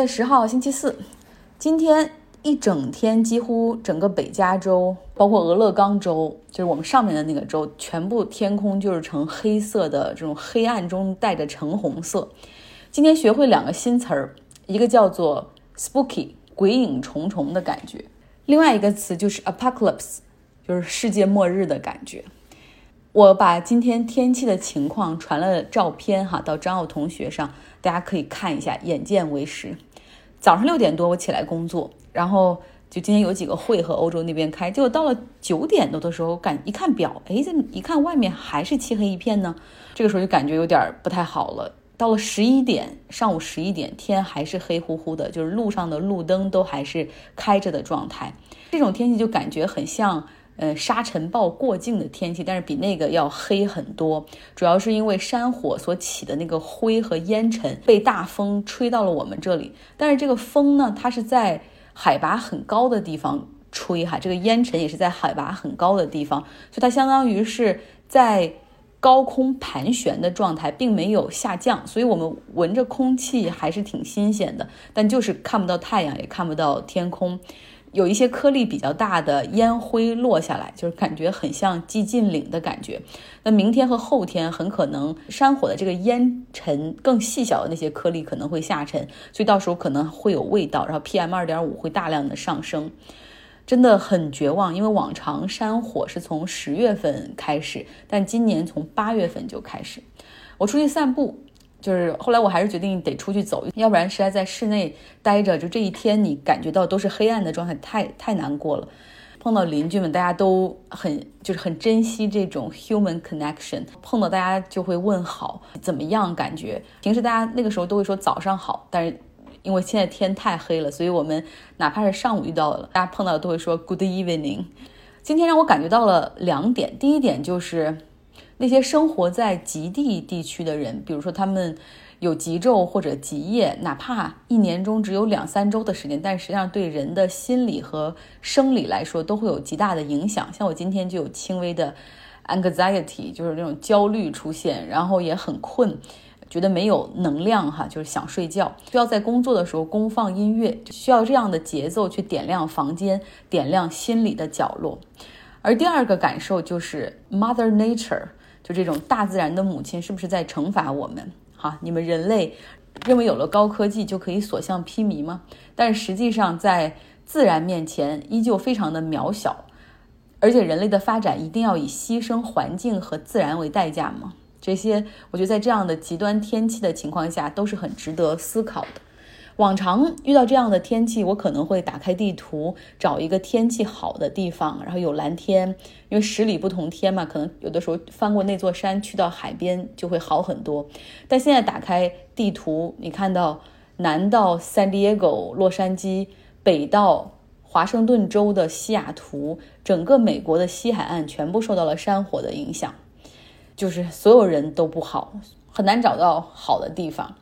月十号星期四，今天一整天几乎整个北加州，包括俄勒冈州，就是我们上面的那个州，全部天空就是呈黑色的这种黑暗中带着橙红色。今天学会两个新词儿，一个叫做 spooky，鬼影重重的感觉；另外一个词就是 apocalypse，就是世界末日的感觉。我把今天天气的情况传了照片哈到张奥同学上，大家可以看一下，眼见为实。早上六点多我起来工作，然后就今天有几个会和欧洲那边开，结果到了九点多的时候，感一看表，哎，这一看外面还是漆黑一片呢。这个时候就感觉有点不太好了。到了十一点，上午十一点，天还是黑乎乎的，就是路上的路灯都还是开着的状态。这种天气就感觉很像。呃，沙尘暴过境的天气，但是比那个要黑很多。主要是因为山火所起的那个灰和烟尘被大风吹到了我们这里。但是这个风呢，它是在海拔很高的地方吹哈，这个烟尘也是在海拔很高的地方，所以它相当于是在高空盘旋的状态，并没有下降。所以我们闻着空气还是挺新鲜的，但就是看不到太阳，也看不到天空。有一些颗粒比较大的烟灰落下来，就是感觉很像寂静岭的感觉。那明天和后天很可能山火的这个烟尘更细小的那些颗粒可能会下沉，所以到时候可能会有味道，然后 PM 二点五会大量的上升，真的很绝望。因为往常山火是从十月份开始，但今年从八月份就开始。我出去散步。就是后来我还是决定得出去走，要不然实在在室内待着，就这一天你感觉到都是黑暗的状态，太太难过了。碰到邻居们，大家都很就是很珍惜这种 human connection，碰到大家就会问好，怎么样？感觉平时大家那个时候都会说早上好，但是因为现在天太黑了，所以我们哪怕是上午遇到了，大家碰到都会说 good evening。今天让我感觉到了两点，第一点就是。那些生活在极地地区的人，比如说他们有极昼或者极夜，哪怕一年中只有两三周的时间，但实际上对人的心理和生理来说都会有极大的影响。像我今天就有轻微的 anxiety，就是那种焦虑出现，然后也很困，觉得没有能量哈，就是想睡觉，需要在工作的时候公放音乐，需要这样的节奏去点亮房间，点亮心里的角落。而第二个感受就是 Mother Nature。就这种大自然的母亲是不是在惩罚我们？哈，你们人类认为有了高科技就可以所向披靡吗？但实际上，在自然面前依旧非常的渺小，而且人类的发展一定要以牺牲环境和自然为代价吗？这些，我觉得在这样的极端天气的情况下都是很值得思考的。往常遇到这样的天气，我可能会打开地图，找一个天气好的地方，然后有蓝天，因为十里不同天嘛，可能有的时候翻过那座山，去到海边就会好很多。但现在打开地图，你看到南到 San Diego 洛杉矶，北到华盛顿州的西雅图，整个美国的西海岸全部受到了山火的影响，就是所有人都不好，很难找到好的地方。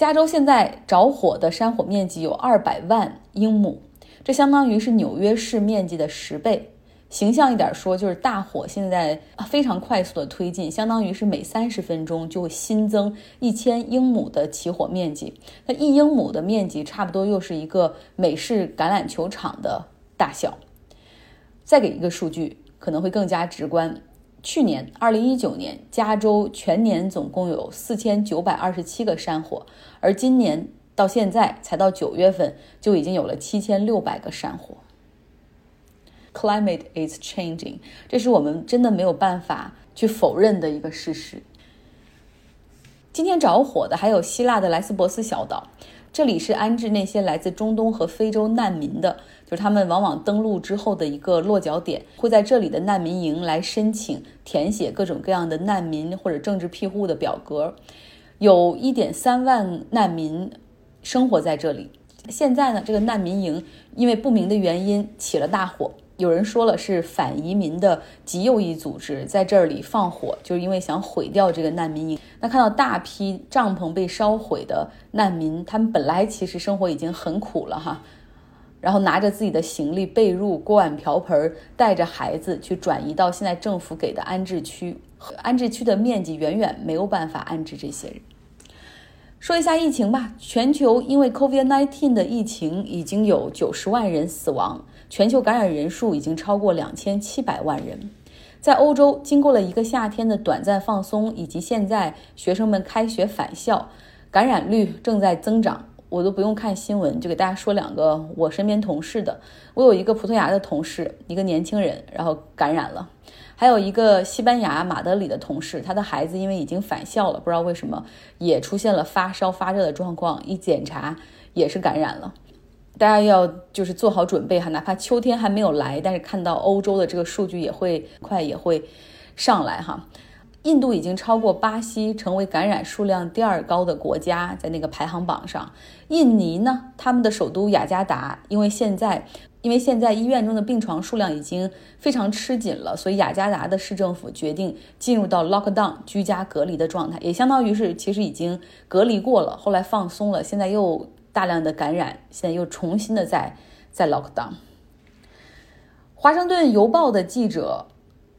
加州现在着火的山火面积有二百万英亩，这相当于是纽约市面积的十倍。形象一点说，就是大火现在非常快速的推进，相当于是每三十分钟就会新增一千英亩的起火面积。那一英亩的面积，差不多又是一个美式橄榄球场的大小。再给一个数据，可能会更加直观。去年，二零一九年，加州全年总共有四千九百二十七个山火，而今年到现在才到九月份，就已经有了七千六百个山火。Climate is changing，这是我们真的没有办法去否认的一个事实。今天着火的还有希腊的莱斯博斯小岛。这里是安置那些来自中东和非洲难民的，就是他们往往登陆之后的一个落脚点，会在这里的难民营来申请填写各种各样的难民或者政治庇护的表格。有一点三万难民生活在这里。现在呢，这个难民营因为不明的原因起了大火。有人说了是反移民的极右翼组织在这里放火，就是因为想毁掉这个难民营。那看到大批帐篷被烧毁的难民，他们本来其实生活已经很苦了哈，然后拿着自己的行李、被褥、锅碗瓢盆，带着孩子去转移到现在政府给的安置区。安置区的面积远远没有办法安置这些人。说一下疫情吧，全球因为 COVID-19 的疫情已经有九十万人死亡，全球感染人数已经超过两千七百万人。在欧洲，经过了一个夏天的短暂放松，以及现在学生们开学返校，感染率正在增长。我都不用看新闻，就给大家说两个我身边同事的。我有一个葡萄牙的同事，一个年轻人，然后感染了。还有一个西班牙马德里的同事，他的孩子因为已经返校了，不知道为什么也出现了发烧发热的状况，一检查也是感染了。大家要就是做好准备哈，哪怕秋天还没有来，但是看到欧洲的这个数据也会快也会上来哈。印度已经超过巴西，成为感染数量第二高的国家，在那个排行榜上。印尼呢，他们的首都雅加达，因为现在因为现在医院中的病床数量已经非常吃紧了，所以雅加达的市政府决定进入到 lockdown 居家隔离的状态，也相当于是其实已经隔离过了，后来放松了，现在又大量的感染，现在又重新的在在 lockdown。华盛顿邮报的记者。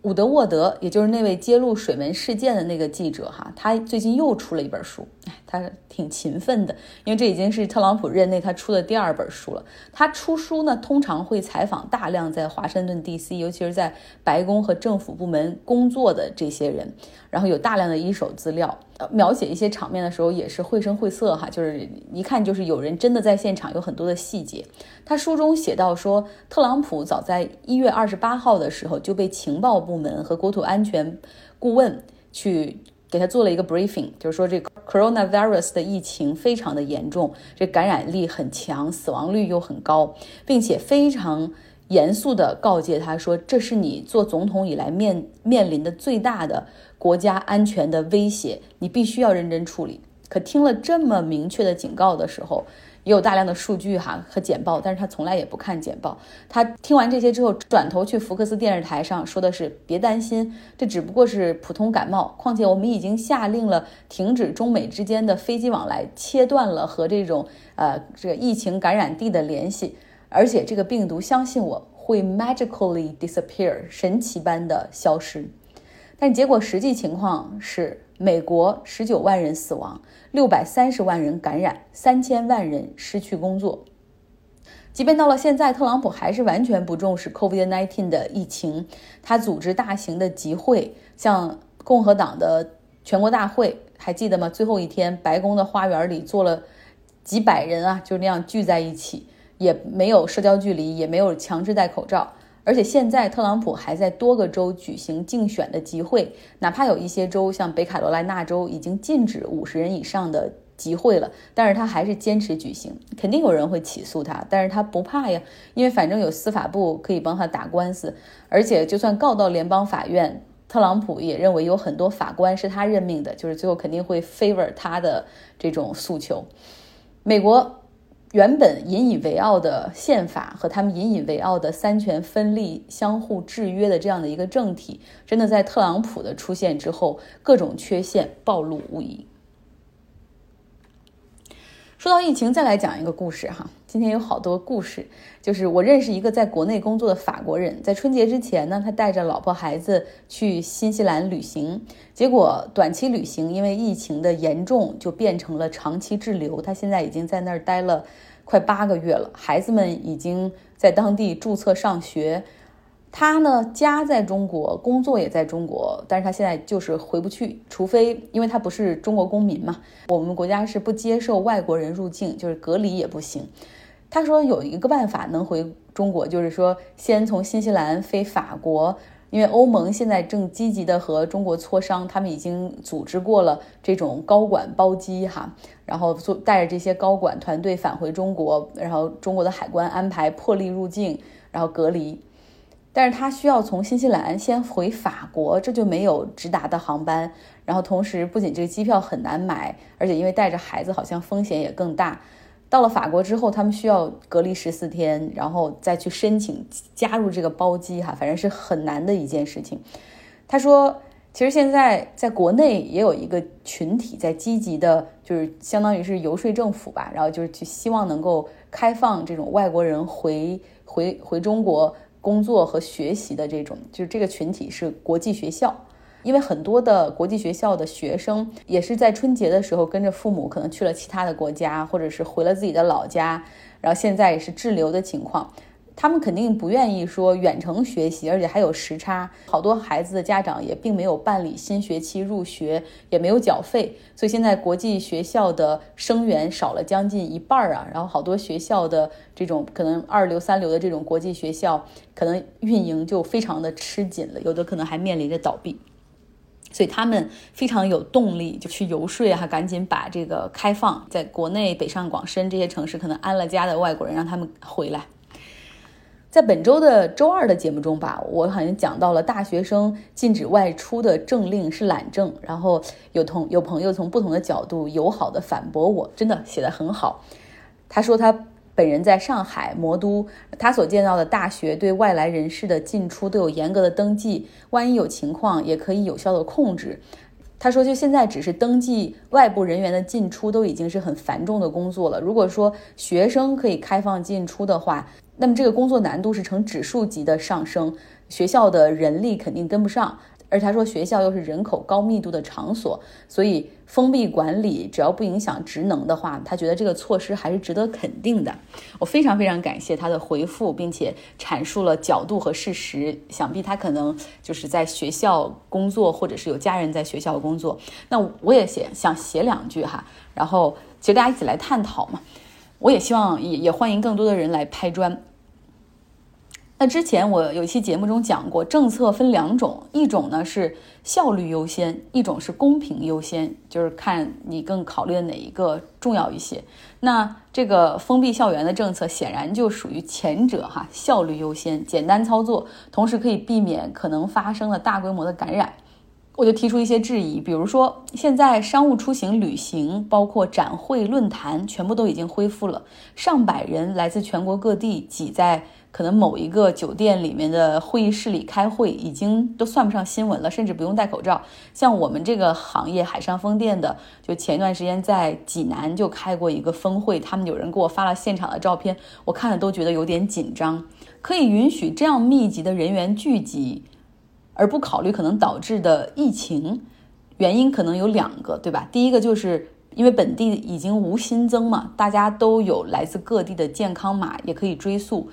伍德沃德，也就是那位揭露水门事件的那个记者，哈，他最近又出了一本书，他挺勤奋的，因为这已经是特朗普任内他出的第二本书了。他出书呢，通常会采访大量在华盛顿 D.C.，尤其是在白宫和政府部门工作的这些人，然后有大量的一手资料，描写一些场面的时候也是绘声绘色，哈，就是一看就是有人真的在现场，有很多的细节。他书中写到说，特朗普早在一月二十八号的时候就被情报部门和国土安全顾问去给他做了一个 briefing，就是说这 coronavirus 的疫情非常的严重，这感染力很强，死亡率又很高，并且非常严肃的告诫他说，这是你做总统以来面面临的最大的国家安全的威胁，你必须要认真处理。可听了这么明确的警告的时候，也有大量的数据哈和简报，但是他从来也不看简报。他听完这些之后，转头去福克斯电视台上说的是：“别担心，这只不过是普通感冒。况且我们已经下令了停止中美之间的飞机往来，切断了和这种呃这个疫情感染地的联系。而且这个病毒，相信我会 magically disappear，神奇般的消失。但结果实际情况是。”美国十九万人死亡，六百三十万人感染，三千万人失去工作。即便到了现在，特朗普还是完全不重视 COVID-19 的疫情。他组织大型的集会，像共和党的全国大会，还记得吗？最后一天，白宫的花园里坐了几百人啊，就那样聚在一起，也没有社交距离，也没有强制戴口罩。而且现在，特朗普还在多个州举行竞选的集会，哪怕有一些州，像北卡罗来纳州，已经禁止五十人以上的集会了，但是他还是坚持举行。肯定有人会起诉他，但是他不怕呀，因为反正有司法部可以帮他打官司。而且就算告到联邦法院，特朗普也认为有很多法官是他任命的，就是最后肯定会 favor 他的这种诉求。美国。原本引以为傲的宪法和他们引以为傲的三权分立、相互制约的这样的一个政体，真的在特朗普的出现之后，各种缺陷暴露无遗。说到疫情，再来讲一个故事哈。今天有好多故事，就是我认识一个在国内工作的法国人，在春节之前呢，他带着老婆孩子去新西兰旅行，结果短期旅行因为疫情的严重，就变成了长期滞留。他现在已经在那儿待了快八个月了，孩子们已经在当地注册上学。他呢，家在中国，工作也在中国，但是他现在就是回不去，除非因为他不是中国公民嘛，我们国家是不接受外国人入境，就是隔离也不行。他说有一个办法能回中国，就是说先从新西兰飞法国，因为欧盟现在正积极的和中国磋商，他们已经组织过了这种高管包机哈，然后做带着这些高管团队返回中国，然后中国的海关安排破例入境，然后隔离。但是他需要从新西兰先回法国，这就没有直达的航班。然后同时，不仅这个机票很难买，而且因为带着孩子，好像风险也更大。到了法国之后，他们需要隔离十四天，然后再去申请加入这个包机，哈，反正是很难的一件事情。他说，其实现在在国内也有一个群体在积极的，就是相当于是游说政府吧，然后就是去希望能够开放这种外国人回回回中国。工作和学习的这种，就是这个群体是国际学校，因为很多的国际学校的学生也是在春节的时候跟着父母可能去了其他的国家，或者是回了自己的老家，然后现在也是滞留的情况。他们肯定不愿意说远程学习，而且还有时差。好多孩子的家长也并没有办理新学期入学，也没有缴费，所以现在国际学校的生源少了将近一半儿啊。然后好多学校的这种可能二流、三流的这种国际学校，可能运营就非常的吃紧了，有的可能还面临着倒闭。所以他们非常有动力，就去游说啊，赶紧把这个开放，在国内北上广深这些城市可能安了家的外国人，让他们回来。在本周的周二的节目中吧，我好像讲到了大学生禁止外出的政令是懒政，然后有同有朋友从不同的角度友好的反驳我，真的写的很好。他说他本人在上海魔都，他所见到的大学对外来人士的进出都有严格的登记，万一有情况也可以有效的控制。他说就现在只是登记外部人员的进出都已经是很繁重的工作了，如果说学生可以开放进出的话。那么这个工作难度是呈指数级的上升，学校的人力肯定跟不上。而他说学校又是人口高密度的场所，所以封闭管理只要不影响职能的话，他觉得这个措施还是值得肯定的。我非常非常感谢他的回复，并且阐述了角度和事实。想必他可能就是在学校工作，或者是有家人在学校工作。那我也写想写两句哈，然后其实大家一起来探讨嘛。我也希望也也欢迎更多的人来拍砖。那之前我有一期节目中讲过，政策分两种，一种呢是效率优先，一种是公平优先，就是看你更考虑的哪一个重要一些。那这个封闭校园的政策显然就属于前者哈，效率优先，简单操作，同时可以避免可能发生的大规模的感染。我就提出一些质疑，比如说现在商务出行、旅行，包括展会、论坛，全部都已经恢复了，上百人来自全国各地挤在。可能某一个酒店里面的会议室里开会，已经都算不上新闻了，甚至不用戴口罩。像我们这个行业，海上风电的，就前一段时间在济南就开过一个峰会，他们有人给我发了现场的照片，我看了都觉得有点紧张。可以允许这样密集的人员聚集，而不考虑可能导致的疫情，原因可能有两个，对吧？第一个就是因为本地已经无新增嘛，大家都有来自各地的健康码，也可以追溯。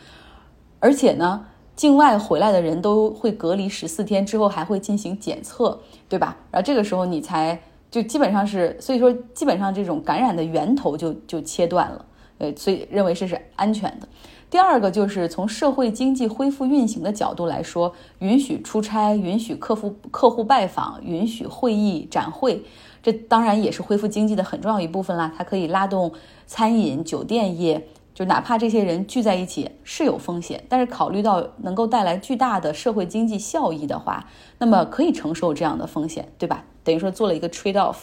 而且呢，境外回来的人都会隔离十四天，之后还会进行检测，对吧？然后这个时候你才就基本上是，所以说基本上这种感染的源头就就切断了，呃，所以认为这是安全的。第二个就是从社会经济恢复运行的角度来说，允许出差，允许客户客户拜访，允许会议展会，这当然也是恢复经济的很重要一部分啦。它可以拉动餐饮、酒店业。就哪怕这些人聚在一起是有风险，但是考虑到能够带来巨大的社会经济效益的话，那么可以承受这样的风险，对吧？等于说做了一个 trade off，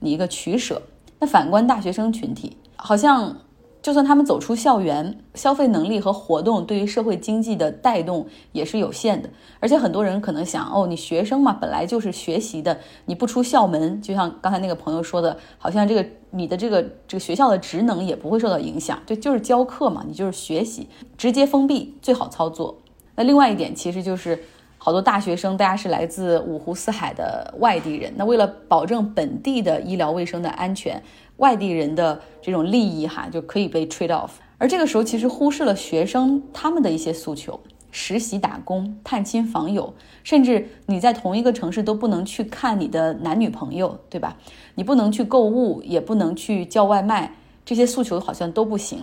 你一个取舍。那反观大学生群体，好像。就算他们走出校园，消费能力和活动对于社会经济的带动也是有限的。而且很多人可能想，哦，你学生嘛，本来就是学习的，你不出校门，就像刚才那个朋友说的，好像这个你的这个这个学校的职能也不会受到影响，就就是教课嘛，你就是学习，直接封闭最好操作。那另外一点，其实就是好多大学生，大家是来自五湖四海的外地人，那为了保证本地的医疗卫生的安全。外地人的这种利益哈，就可以被 trade off，而这个时候其实忽视了学生他们的一些诉求，实习打工、探亲访友，甚至你在同一个城市都不能去看你的男女朋友，对吧？你不能去购物，也不能去叫外卖，这些诉求好像都不行。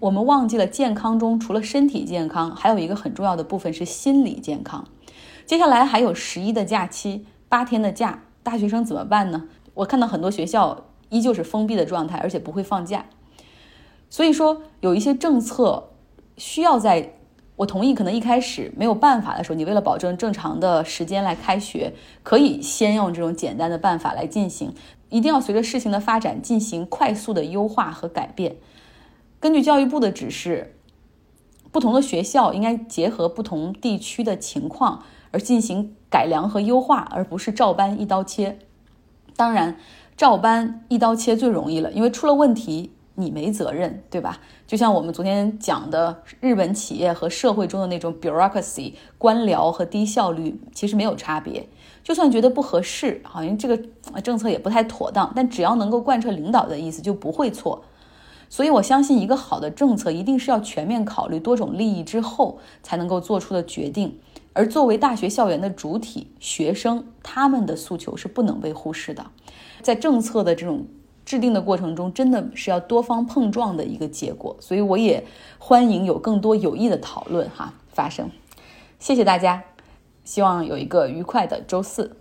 我们忘记了健康中除了身体健康，还有一个很重要的部分是心理健康。接下来还有十一的假期，八天的假，大学生怎么办呢？我看到很多学校。依旧是封闭的状态，而且不会放假。所以说，有一些政策需要在我同意，可能一开始没有办法的时候，你为了保证正常的时间来开学，可以先用这种简单的办法来进行。一定要随着事情的发展进行快速的优化和改变。根据教育部的指示，不同的学校应该结合不同地区的情况而进行改良和优化，而不是照搬一刀切。当然。照搬一刀切最容易了，因为出了问题你没责任，对吧？就像我们昨天讲的，日本企业和社会中的那种 bureaucracy 官僚和低效率，其实没有差别。就算觉得不合适，好像这个政策也不太妥当，但只要能够贯彻领导的意思，就不会错。所以我相信，一个好的政策一定是要全面考虑多种利益之后才能够做出的决定。而作为大学校园的主体，学生他们的诉求是不能被忽视的。在政策的这种制定的过程中，真的是要多方碰撞的一个结果。所以我也欢迎有更多有益的讨论哈发生。谢谢大家，希望有一个愉快的周四。